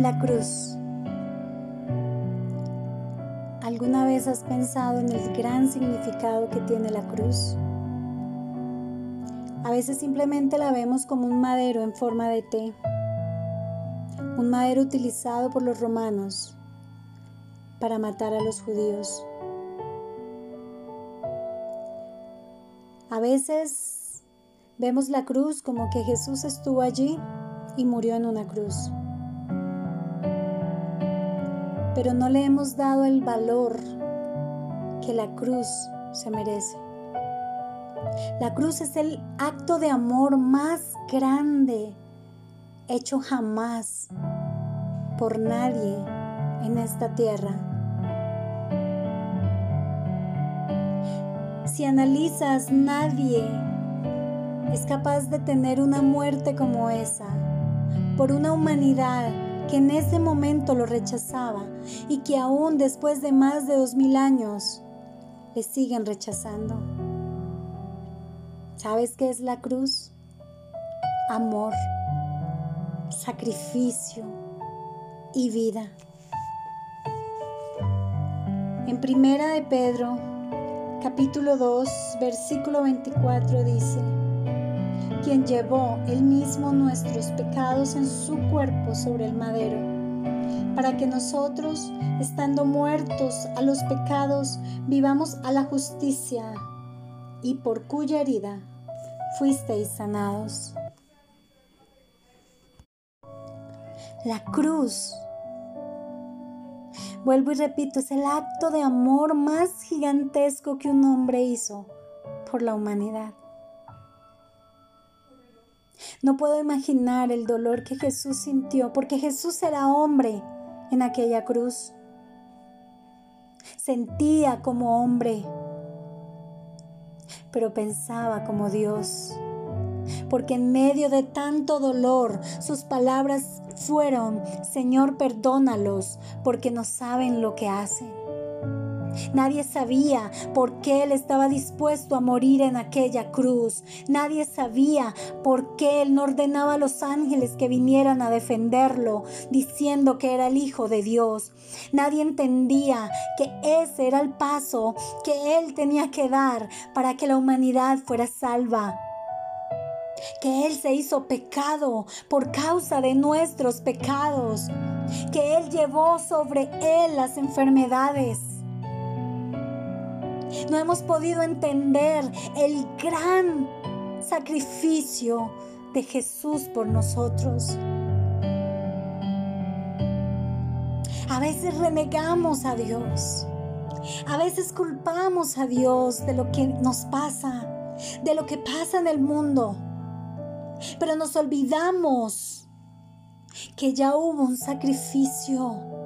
La cruz. ¿Alguna vez has pensado en el gran significado que tiene la cruz? A veces simplemente la vemos como un madero en forma de T, un madero utilizado por los romanos para matar a los judíos. A veces vemos la cruz como que Jesús estuvo allí y murió en una cruz pero no le hemos dado el valor que la cruz se merece. La cruz es el acto de amor más grande hecho jamás por nadie en esta tierra. Si analizas, nadie es capaz de tener una muerte como esa por una humanidad que en ese momento lo rechazaba y que aún después de más de dos mil años le siguen rechazando. ¿Sabes qué es la cruz? Amor, sacrificio y vida. En Primera de Pedro, capítulo 2, versículo 24 dice, quien llevó él mismo nuestros pecados en su cuerpo sobre el madero, para que nosotros, estando muertos a los pecados, vivamos a la justicia, y por cuya herida fuisteis sanados. La cruz, vuelvo y repito, es el acto de amor más gigantesco que un hombre hizo por la humanidad. No puedo imaginar el dolor que Jesús sintió porque Jesús era hombre en aquella cruz. Sentía como hombre, pero pensaba como Dios. Porque en medio de tanto dolor, sus palabras fueron, Señor, perdónalos, porque no saben lo que hacen. Nadie sabía por qué Él estaba dispuesto a morir en aquella cruz. Nadie sabía por qué Él no ordenaba a los ángeles que vinieran a defenderlo, diciendo que era el Hijo de Dios. Nadie entendía que ese era el paso que Él tenía que dar para que la humanidad fuera salva que Él se hizo pecado por causa de nuestros pecados, que Él llevó sobre Él las enfermedades, no hemos podido entender el gran sacrificio de Jesús por nosotros. A veces renegamos a Dios. A veces culpamos a Dios de lo que nos pasa, de lo que pasa en el mundo. Pero nos olvidamos que ya hubo un sacrificio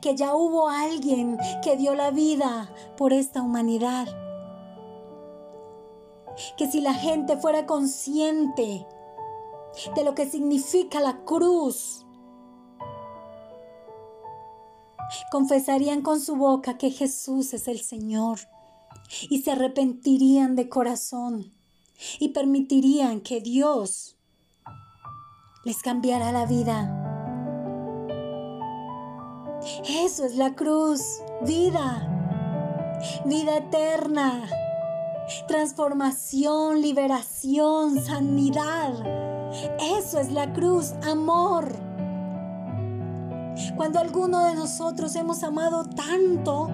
que ya hubo alguien que dio la vida por esta humanidad. Que si la gente fuera consciente de lo que significa la cruz, confesarían con su boca que Jesús es el Señor y se arrepentirían de corazón y permitirían que Dios les cambiara la vida. Eso es la cruz, vida, vida eterna, transformación, liberación, sanidad. Eso es la cruz, amor. Cuando alguno de nosotros hemos amado tanto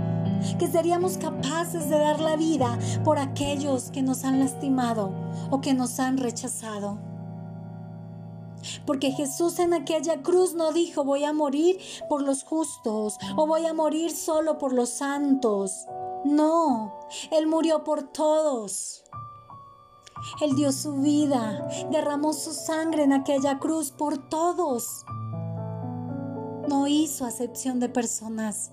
que seríamos capaces de dar la vida por aquellos que nos han lastimado o que nos han rechazado. Porque Jesús en aquella cruz no dijo voy a morir por los justos o voy a morir solo por los santos. No, Él murió por todos. Él dio su vida, derramó su sangre en aquella cruz por todos. No hizo acepción de personas.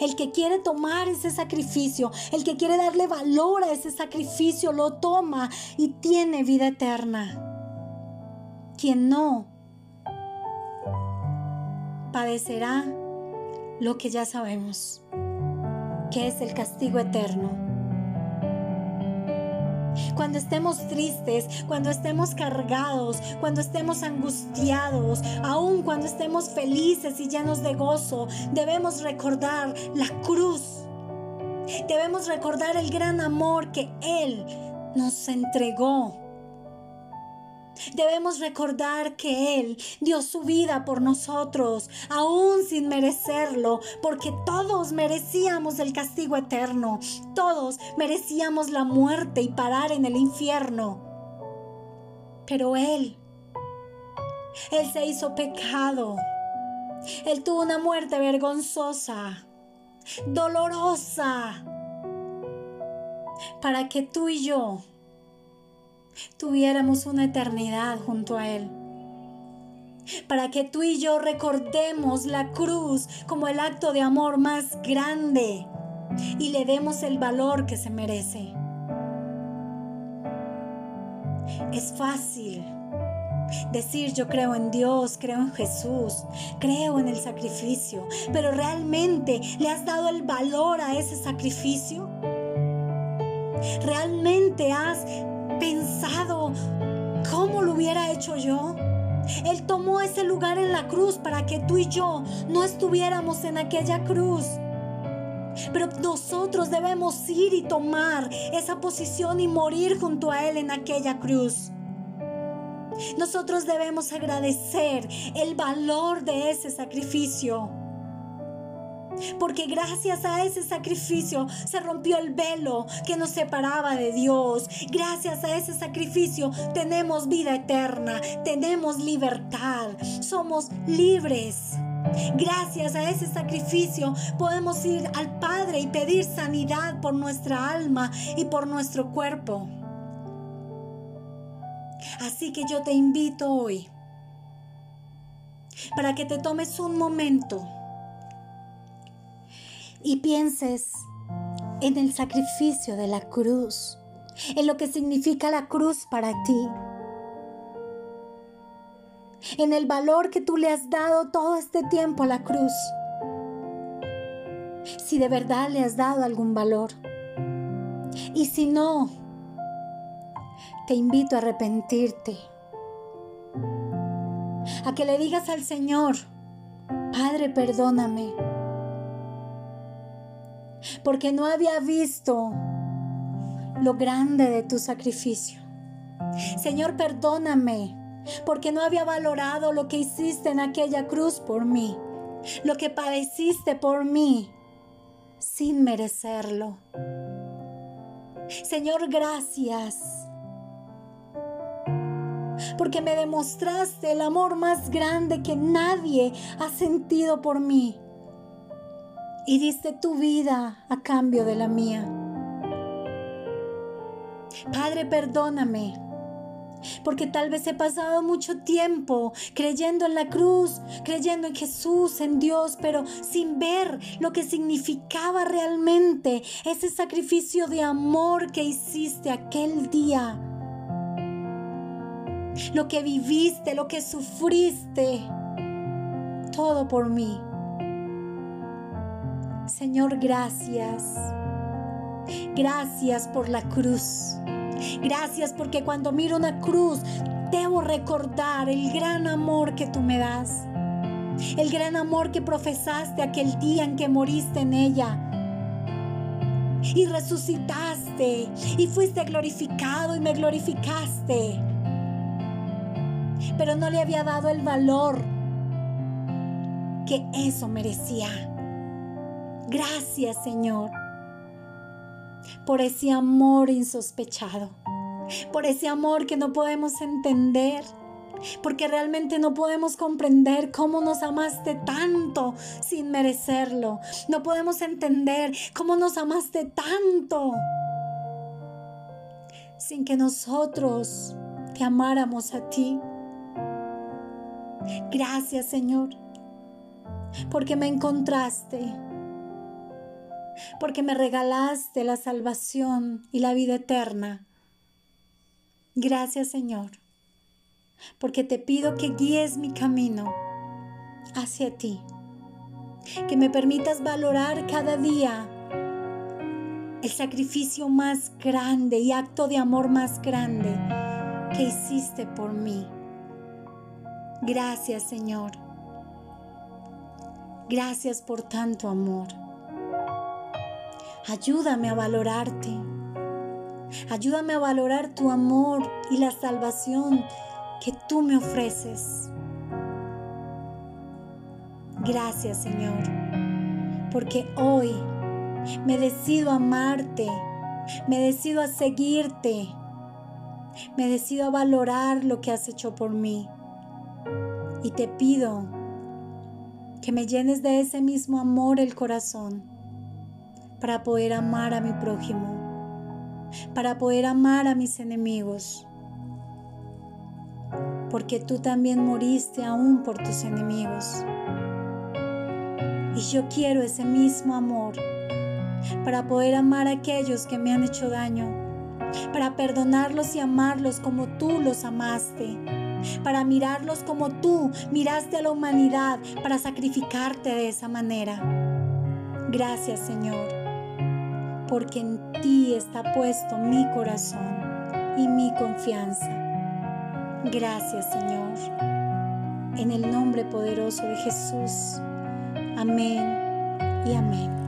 El que quiere tomar ese sacrificio, el que quiere darle valor a ese sacrificio, lo toma y tiene vida eterna quien no padecerá lo que ya sabemos, que es el castigo eterno. cuando estemos tristes, cuando estemos cargados, cuando estemos angustiados, aun cuando estemos felices y llenos de gozo, debemos recordar la cruz. Debemos recordar el gran amor que Él nos entregó Debemos recordar que Él dio su vida por nosotros, aún sin merecerlo, porque todos merecíamos el castigo eterno, todos merecíamos la muerte y parar en el infierno. Pero Él, Él se hizo pecado. Él tuvo una muerte vergonzosa, dolorosa, para que tú y yo tuviéramos una eternidad junto a Él. Para que tú y yo recordemos la cruz como el acto de amor más grande y le demos el valor que se merece. Es fácil decir yo creo en Dios, creo en Jesús, creo en el sacrificio, pero realmente le has dado el valor a ese sacrificio. ¿Realmente has pensado cómo lo hubiera hecho yo? Él tomó ese lugar en la cruz para que tú y yo no estuviéramos en aquella cruz. Pero nosotros debemos ir y tomar esa posición y morir junto a Él en aquella cruz. Nosotros debemos agradecer el valor de ese sacrificio. Porque gracias a ese sacrificio se rompió el velo que nos separaba de Dios. Gracias a ese sacrificio tenemos vida eterna, tenemos libertad, somos libres. Gracias a ese sacrificio podemos ir al Padre y pedir sanidad por nuestra alma y por nuestro cuerpo. Así que yo te invito hoy para que te tomes un momento y pienses en el sacrificio de la cruz, en lo que significa la cruz para ti, en el valor que tú le has dado todo este tiempo a la cruz, si de verdad le has dado algún valor. Y si no, te invito a arrepentirte, a que le digas al Señor, Padre, perdóname porque no había visto lo grande de tu sacrificio. Señor, perdóname, porque no había valorado lo que hiciste en aquella cruz por mí, lo que padeciste por mí sin merecerlo. Señor, gracias, porque me demostraste el amor más grande que nadie ha sentido por mí y diste tu vida a cambio de la mía. Padre, perdóname, porque tal vez he pasado mucho tiempo creyendo en la cruz, creyendo en Jesús, en Dios, pero sin ver lo que significaba realmente ese sacrificio de amor que hiciste aquel día. Lo que viviste, lo que sufriste, todo por mí. Señor, gracias. Gracias por la cruz. Gracias porque cuando miro una cruz, debo recordar el gran amor que tú me das. El gran amor que profesaste aquel día en que moriste en ella. Y resucitaste y fuiste glorificado y me glorificaste. Pero no le había dado el valor que eso merecía. Gracias Señor por ese amor insospechado, por ese amor que no podemos entender, porque realmente no podemos comprender cómo nos amaste tanto sin merecerlo. No podemos entender cómo nos amaste tanto sin que nosotros te amáramos a ti. Gracias Señor, porque me encontraste porque me regalaste la salvación y la vida eterna. Gracias Señor, porque te pido que guíes mi camino hacia ti, que me permitas valorar cada día el sacrificio más grande y acto de amor más grande que hiciste por mí. Gracias Señor. Gracias por tanto amor. Ayúdame a valorarte. Ayúdame a valorar tu amor y la salvación que tú me ofreces. Gracias Señor, porque hoy me decido a amarte, me decido a seguirte, me decido a valorar lo que has hecho por mí. Y te pido que me llenes de ese mismo amor el corazón para poder amar a mi prójimo, para poder amar a mis enemigos, porque tú también moriste aún por tus enemigos. Y yo quiero ese mismo amor para poder amar a aquellos que me han hecho daño, para perdonarlos y amarlos como tú los amaste, para mirarlos como tú miraste a la humanidad, para sacrificarte de esa manera. Gracias Señor, porque en ti está puesto mi corazón y mi confianza. Gracias Señor, en el nombre poderoso de Jesús. Amén y amén.